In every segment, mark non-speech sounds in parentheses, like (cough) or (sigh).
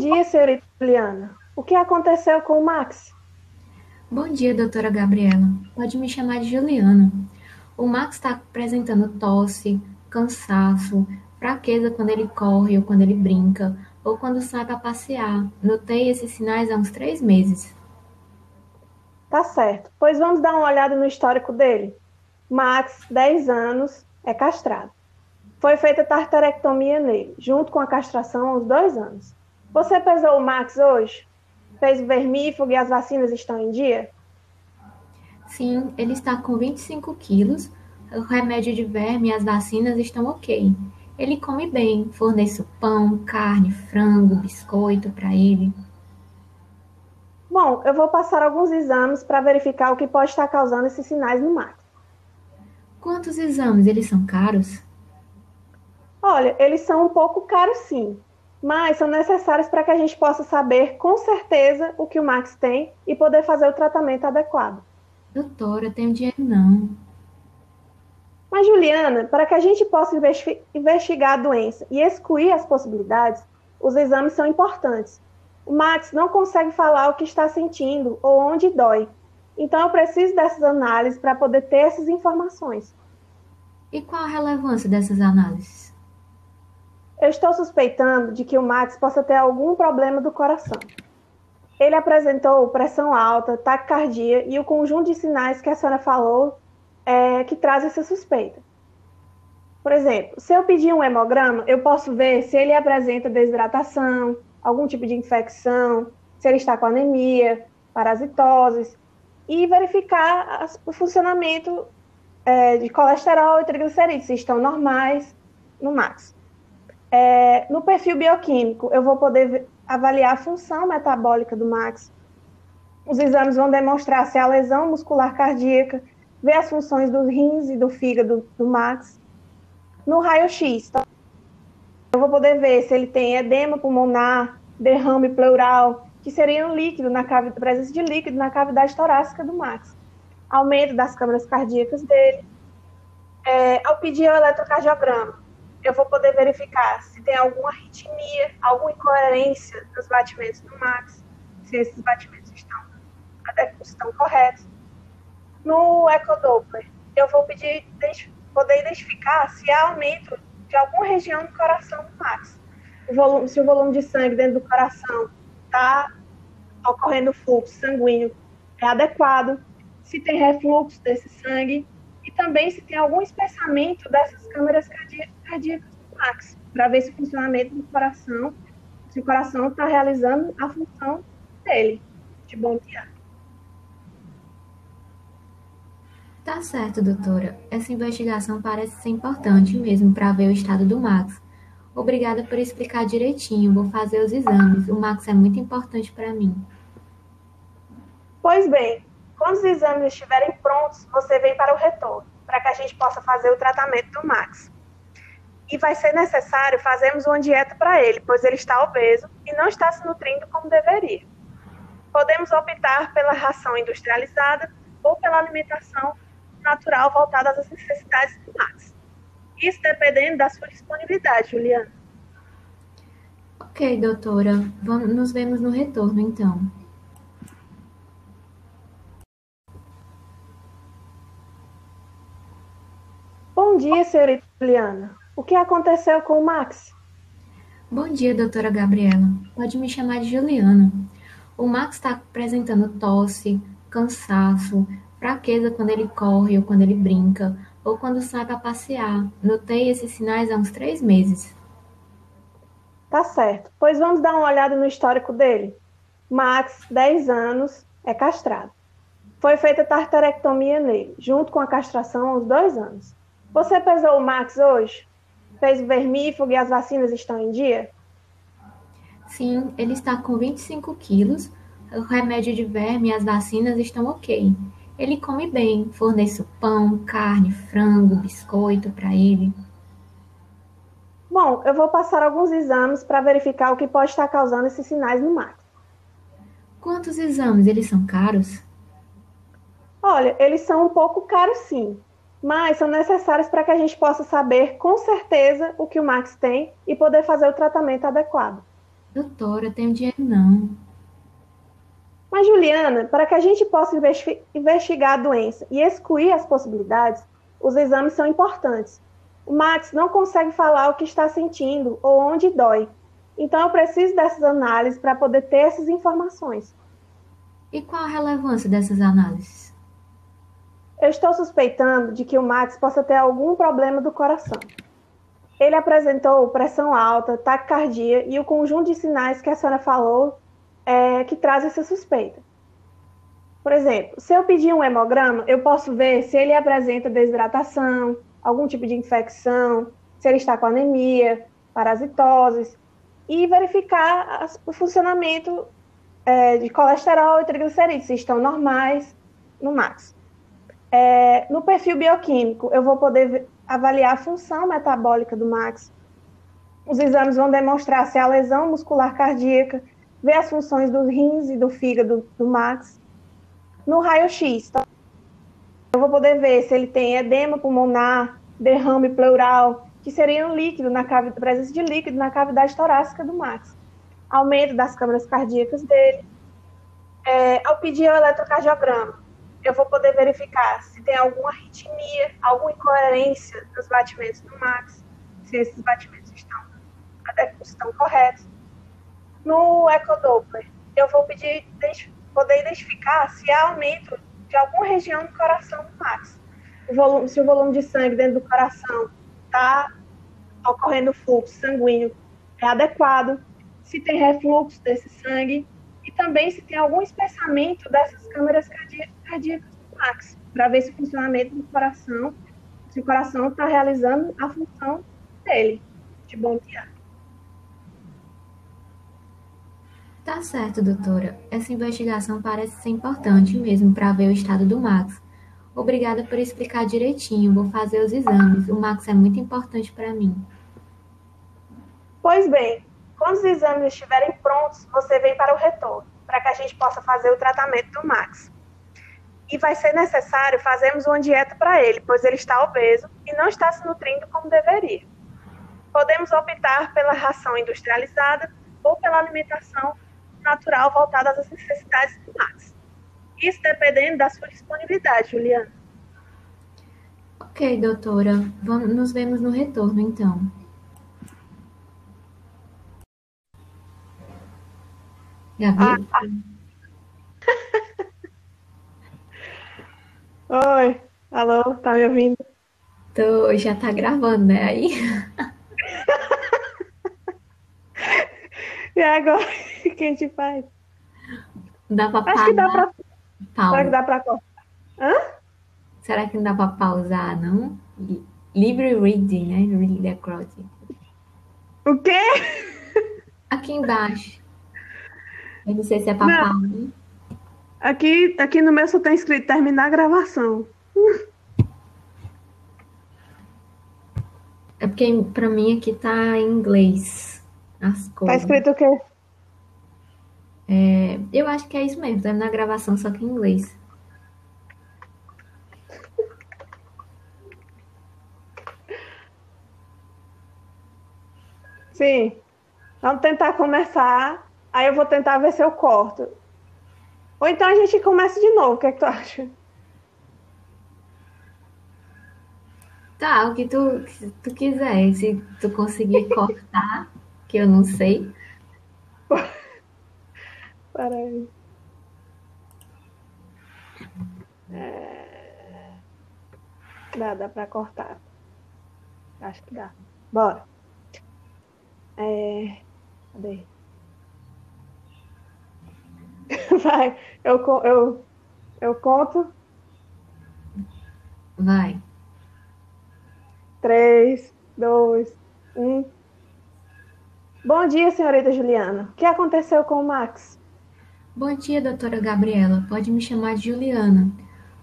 dia, senhorita Juliana. O que aconteceu com o Max? Bom dia, doutora Gabriela. Pode me chamar de Juliana. O Max está apresentando tosse, cansaço, fraqueza quando ele corre ou quando ele brinca, ou quando sai para passear. Notei esses sinais há uns três meses. Tá certo. Pois vamos dar uma olhada no histórico dele. Max, 10 anos, é castrado. Foi feita tartarectomia nele, junto com a castração aos dois anos. Você pesou o Max hoje? Fez o vermífugo e as vacinas estão em dia? Sim, ele está com 25 quilos, o remédio de verme e as vacinas estão ok. Ele come bem, forneço pão, carne, frango, biscoito para ele. Bom, eu vou passar alguns exames para verificar o que pode estar causando esses sinais no Max. Quantos exames? Eles são caros? Olha, eles são um pouco caros sim, mas são necessários para que a gente possa saber com certeza o que o Max tem e poder fazer o tratamento adequado. Doutora, tenho dinheiro não. Mas, Juliana, para que a gente possa investigar a doença e excluir as possibilidades, os exames são importantes. O Max não consegue falar o que está sentindo ou onde dói. Então, eu preciso dessas análises para poder ter essas informações. E qual a relevância dessas análises? Eu estou suspeitando de que o Max possa ter algum problema do coração. Ele apresentou pressão alta, taquicardia e o conjunto de sinais que a senhora falou é, que traz essa suspeita. Por exemplo, se eu pedir um hemograma, eu posso ver se ele apresenta desidratação, algum tipo de infecção, se ele está com anemia, parasitoses, e verificar as, o funcionamento é, de colesterol e triglicerídeos, se estão normais no max. É, no perfil bioquímico, eu vou poder avaliar a função metabólica do max. Os exames vão demonstrar se há lesão muscular cardíaca, ver as funções dos rins e do fígado do max. No raio-x, tá? eu vou poder ver se ele tem edema pulmonar, derrame pleural, que seria um líquido na cavidade, presença de líquido na cavidade torácica do max. Aumento das câmaras cardíacas dele. É, ao pedir o eletrocardiograma, eu vou poder verificar se tem alguma arritmia, alguma incoerência nos batimentos do Max, se esses batimentos estão, estão corretos. No ecodoppler, eu vou pedir poder identificar se há aumento de alguma região do coração do Max. O volume, se o volume de sangue dentro do coração está ocorrendo fluxo sanguíneo é adequado, se tem refluxo desse sangue e também se tem algum espessamento dessas câmeras cardíacas do Max, para ver se o funcionamento do coração, se o coração está realizando a função dele, de bombear. Tá certo, doutora. Essa investigação parece ser importante mesmo para ver o estado do Max. Obrigada por explicar direitinho. Vou fazer os exames. O Max é muito importante para mim. Pois bem, quando os exames estiverem prontos, você vem para o retorno, para que a gente possa fazer o tratamento do Max. E vai ser necessário fazermos uma dieta para ele, pois ele está obeso e não está se nutrindo como deveria. Podemos optar pela ração industrializada ou pela alimentação natural voltada às necessidades Max. Isso dependendo da sua disponibilidade, Juliana. Ok, doutora. Vamos, nos vemos no retorno, então. Bom dia, senhorita Juliana. O que aconteceu com o Max? Bom dia, doutora Gabriela. Pode me chamar de Juliana. O Max está apresentando tosse, cansaço, fraqueza quando ele corre ou quando ele brinca, ou quando sai para passear. Notei esses sinais há uns três meses. Tá certo. Pois vamos dar uma olhada no histórico dele. Max, 10 anos, é castrado. Foi feita tartarectomia nele, junto com a castração aos dois anos. Você pesou o Max hoje? Fez o vermífugo e as vacinas estão em dia? Sim, ele está com 25 quilos, o remédio de verme e as vacinas estão ok. Ele come bem, forneço pão, carne, frango, biscoito para ele. Bom, eu vou passar alguns exames para verificar o que pode estar causando esses sinais no Max. Quantos exames? Eles são caros? Olha, eles são um pouco caros sim, mas são necessários para que a gente possa saber com certeza o que o Max tem e poder fazer o tratamento adequado. Doutora, tenho dinheiro não. Mas, Juliana, para que a gente possa investigar a doença e excluir as possibilidades, os exames são importantes. O Max não consegue falar o que está sentindo ou onde dói. Então, eu preciso dessas análises para poder ter essas informações. E qual a relevância dessas análises? Eu estou suspeitando de que o Max possa ter algum problema do coração. Ele apresentou pressão alta, taquicardia e o conjunto de sinais que a senhora falou é, que traz essa suspeita. Por exemplo, se eu pedir um hemograma, eu posso ver se ele apresenta desidratação, algum tipo de infecção, se ele está com anemia, parasitoses, e verificar as, o funcionamento é, de colesterol e triglicerídeos, se estão normais no max. É, no perfil bioquímico, eu vou poder avaliar a função metabólica do max. Os exames vão demonstrar se há lesão muscular cardíaca, ver as funções dos rins e do fígado do Max. No raio-x, tá? eu vou poder ver se ele tem edema pulmonar, derrame pleural, que seria um líquido na cavidade, presença de líquido na cavidade torácica do Max. Aumento das câmaras cardíacas dele. É, ao pedir o eletrocardiograma, eu vou poder verificar se tem alguma arritmia, alguma incoerência nos batimentos do Max, se esses batimentos estão, estão corretos no ecodoppler, eu vou pedir poder identificar se há aumento de alguma região do coração do Max. O volume, se o volume de sangue dentro do coração está ocorrendo fluxo sanguíneo é adequado, se tem refluxo desse sangue e também se tem algum espessamento dessas câmeras cardíacas do Max, para ver se o funcionamento do coração, se o coração está realizando a função dele, de bombear. Tá certo, doutora. Essa investigação parece ser importante mesmo para ver o estado do Max. Obrigada por explicar direitinho. Vou fazer os exames. O Max é muito importante para mim. Pois bem, quando os exames estiverem prontos, você vem para o retorno, para que a gente possa fazer o tratamento do Max. E vai ser necessário fazermos uma dieta para ele, pois ele está obeso e não está se nutrindo como deveria. Podemos optar pela ração industrializada ou pela alimentação natural voltada às necessidades do Max. Isso dependendo da sua disponibilidade, Juliana. Ok, doutora. Vamos, nos vemos no retorno, então. Gabi? Ah. (laughs) Oi, alô, tá me ouvindo? Tô, já tá gravando, né? Aí. (laughs) e agora? (laughs) O que a gente faz? Dá pra Acho que dá pra. Pausa. Será que dá pra Hã? Será que não dá pra pausar, não? Livre reading, né? Read the crowd. O quê? Aqui embaixo. Eu não sei se é pra pausar. Aqui, aqui no meu só tem escrito terminar a gravação. É porque pra mim aqui tá em inglês as tá coisas. Tá escrito o quê? É, eu acho que é isso mesmo, tá na gravação, só que em inglês. Sim. Vamos tentar começar. Aí eu vou tentar ver se eu corto. Ou então a gente começa de novo. O que é que tu acha? Tá, o que tu, que tu quiser. Se tu conseguir cortar, que eu não sei. (laughs) Peraí. É... Dá, dá pra cortar. Acho que dá. Bora. É... Cadê? (laughs) Vai, eu, eu, eu conto. Vai. Três, dois, um. Bom dia, senhorita Juliana. O que aconteceu com o Max? Bom dia, doutora Gabriela. Pode me chamar de Juliana.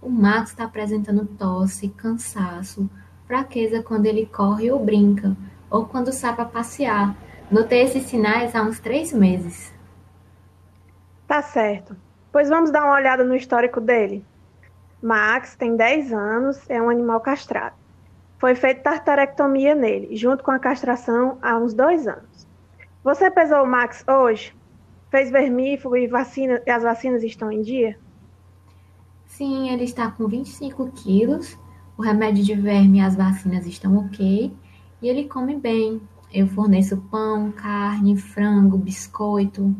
O Max está apresentando tosse, cansaço, fraqueza quando ele corre ou brinca, ou quando sai para passear. Notei esses sinais há uns três meses. Tá certo. Pois vamos dar uma olhada no histórico dele. Max tem 10 anos, é um animal castrado. Foi feita tartarectomia nele, junto com a castração há uns dois anos. Você pesou o Max hoje? Fez vermífugo e, vacina, as vacinas estão em dia? Sim, ele está com 25 quilos. O remédio de verme e as vacinas estão ok. E ele come bem. Eu forneço pão, carne, frango, biscoito.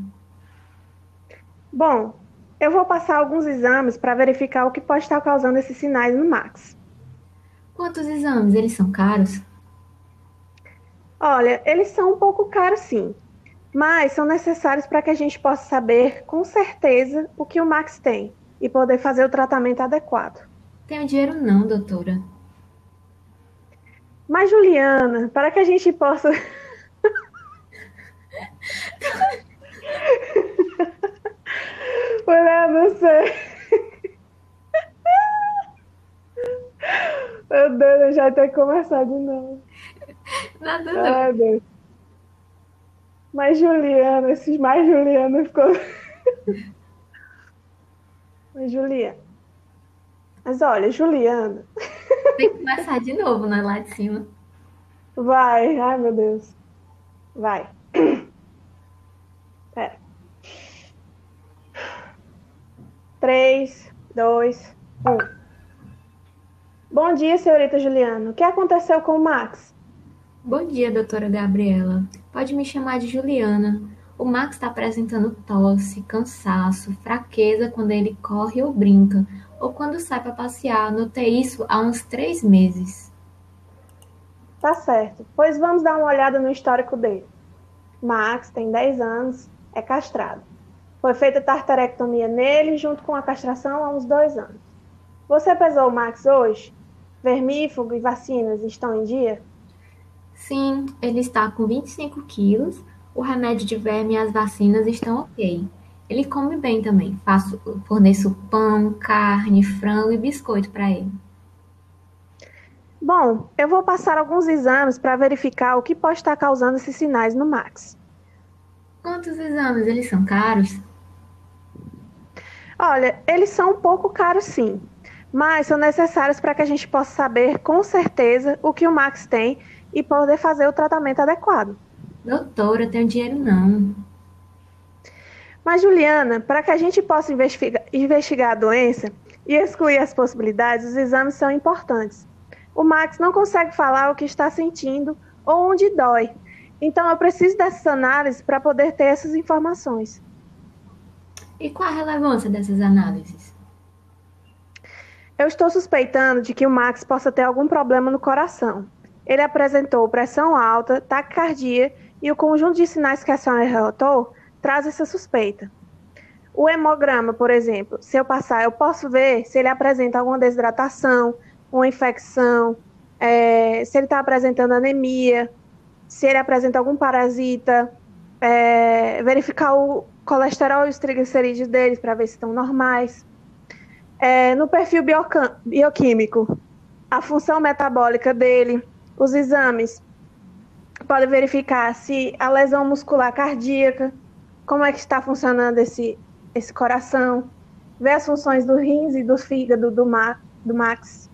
Bom, eu vou passar alguns exames para verificar o que pode estar causando esses sinais no Max. Quantos exames? Eles são caros? Olha, eles são um pouco caros sim, mas são necessários para que a gente possa saber com certeza o que o Max tem e poder fazer o tratamento adequado. Tenho dinheiro não, doutora. Mas, Juliana, para que a gente possa. (laughs) Mulher, não sei. Meu Deus, eu já começar de novo. Nada não. Ai, Deus. Mas Juliana, esses mais Juliana ficou. Mas Juliana. Mas olha, Juliana. Tem que começar de novo, né? Lá de cima. Vai, ai meu Deus. Vai. 3, 2, 1. Bom dia, senhorita Juliana. O que aconteceu com o Max? Bom dia, doutora Gabriela. Pode me chamar de Juliana. O Max está apresentando tosse, cansaço, fraqueza quando ele corre ou brinca, ou quando sai para passear. Notei isso há uns três meses. Tá certo. Pois vamos dar uma olhada no histórico dele. Max tem 10 anos, é castrado. Foi feita tartarectomia nele junto com a castração há uns dois anos. Você pesou o Max hoje? Vermífugo e vacinas estão em dia? Sim, ele está com 25 quilos, o remédio de verme e as vacinas estão ok. Ele come bem também. Faço, forneço pão, carne, frango e biscoito para ele. Bom, eu vou passar alguns exames para verificar o que pode estar causando esses sinais no Max. Quantos exames? Eles são caros? Olha, eles são um pouco caros sim, mas são necessários para que a gente possa saber com certeza o que o Max tem e poder fazer o tratamento adequado. Doutora, eu tenho dinheiro não. Mas, Juliana, para que a gente possa investigar, investigar a doença e excluir as possibilidades, os exames são importantes. O Max não consegue falar o que está sentindo ou onde dói. Então, eu preciso dessas análises para poder ter essas informações. E qual a relevância dessas análises? Eu estou suspeitando de que o Max possa ter algum problema no coração. Ele apresentou pressão alta, taquicardia e o conjunto de sinais que a senhora relatou traz essa suspeita. O hemograma, por exemplo, se eu passar, eu posso ver se ele apresenta alguma desidratação, uma infecção, é, se ele está apresentando anemia, se ele apresenta algum parasita, é, verificar o colesterol e os triglicerídeos deles para ver se estão normais. É, no perfil bioquímico, a função metabólica dele, os exames podem verificar se a lesão muscular cardíaca, como é que está funcionando esse, esse coração, ver as funções do rins e do fígado do, Ma, do Max,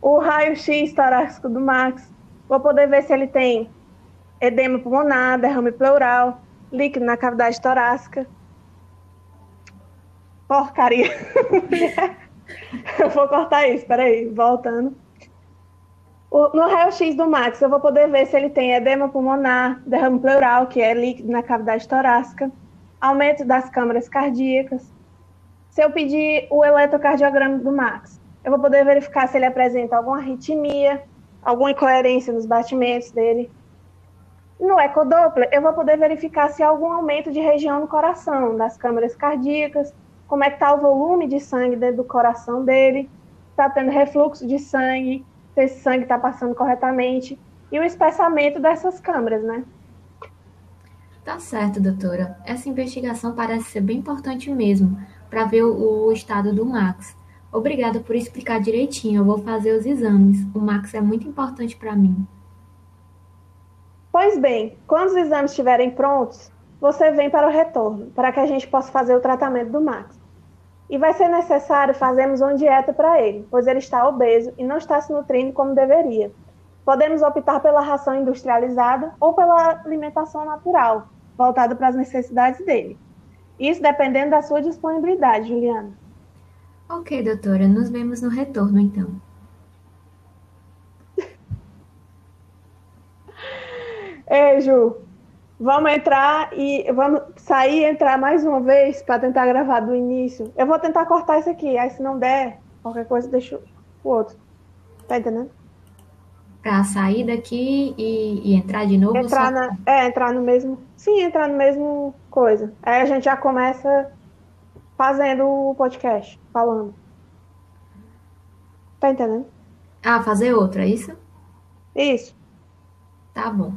o raio-x torácico do Max, vou poder ver se ele tem edema pulmonar, derrame pleural, líquido na cavidade torácica. Porcaria. (laughs) Eu vou cortar isso, peraí, voltando. no raio-x do Max, eu vou poder ver se ele tem edema pulmonar, derrame pleural, que é líquido na cavidade torácica, aumento das câmaras cardíacas. Se eu pedir o eletrocardiograma do Max, eu vou poder verificar se ele apresenta alguma arritmia, alguma incoerência nos batimentos dele. No ecodoppler, eu vou poder verificar se há algum aumento de região no coração, das câmaras cardíacas, como é que está o volume de sangue dentro do coração dele, está tendo refluxo de sangue, se esse sangue está passando corretamente, e o espessamento dessas câmaras, né? Tá certo, doutora. Essa investigação parece ser bem importante mesmo, para ver o, o estado do Max. Obrigada por explicar direitinho. Eu vou fazer os exames. O Max é muito importante para mim. Pois bem, quando os exames estiverem prontos, você vem para o retorno, para que a gente possa fazer o tratamento do Max. E vai ser necessário fazermos uma dieta para ele, pois ele está obeso e não está se nutrindo como deveria. Podemos optar pela ração industrializada ou pela alimentação natural, voltada para as necessidades dele. Isso dependendo da sua disponibilidade, Juliana. Ok, doutora. Nos vemos no retorno, então. Ei, Ju, vamos entrar e vamos sair e entrar mais uma vez para tentar gravar do início. Eu vou tentar cortar isso aqui, aí se não der, qualquer coisa deixa o outro. Tá entendendo? Pra sair daqui e, e entrar de novo? Entrar só... na, é, entrar no mesmo. Sim, entrar no mesmo coisa. Aí a gente já começa fazendo o podcast, falando. Tá entendendo? Ah, fazer outro, é isso? Isso. Tá bom.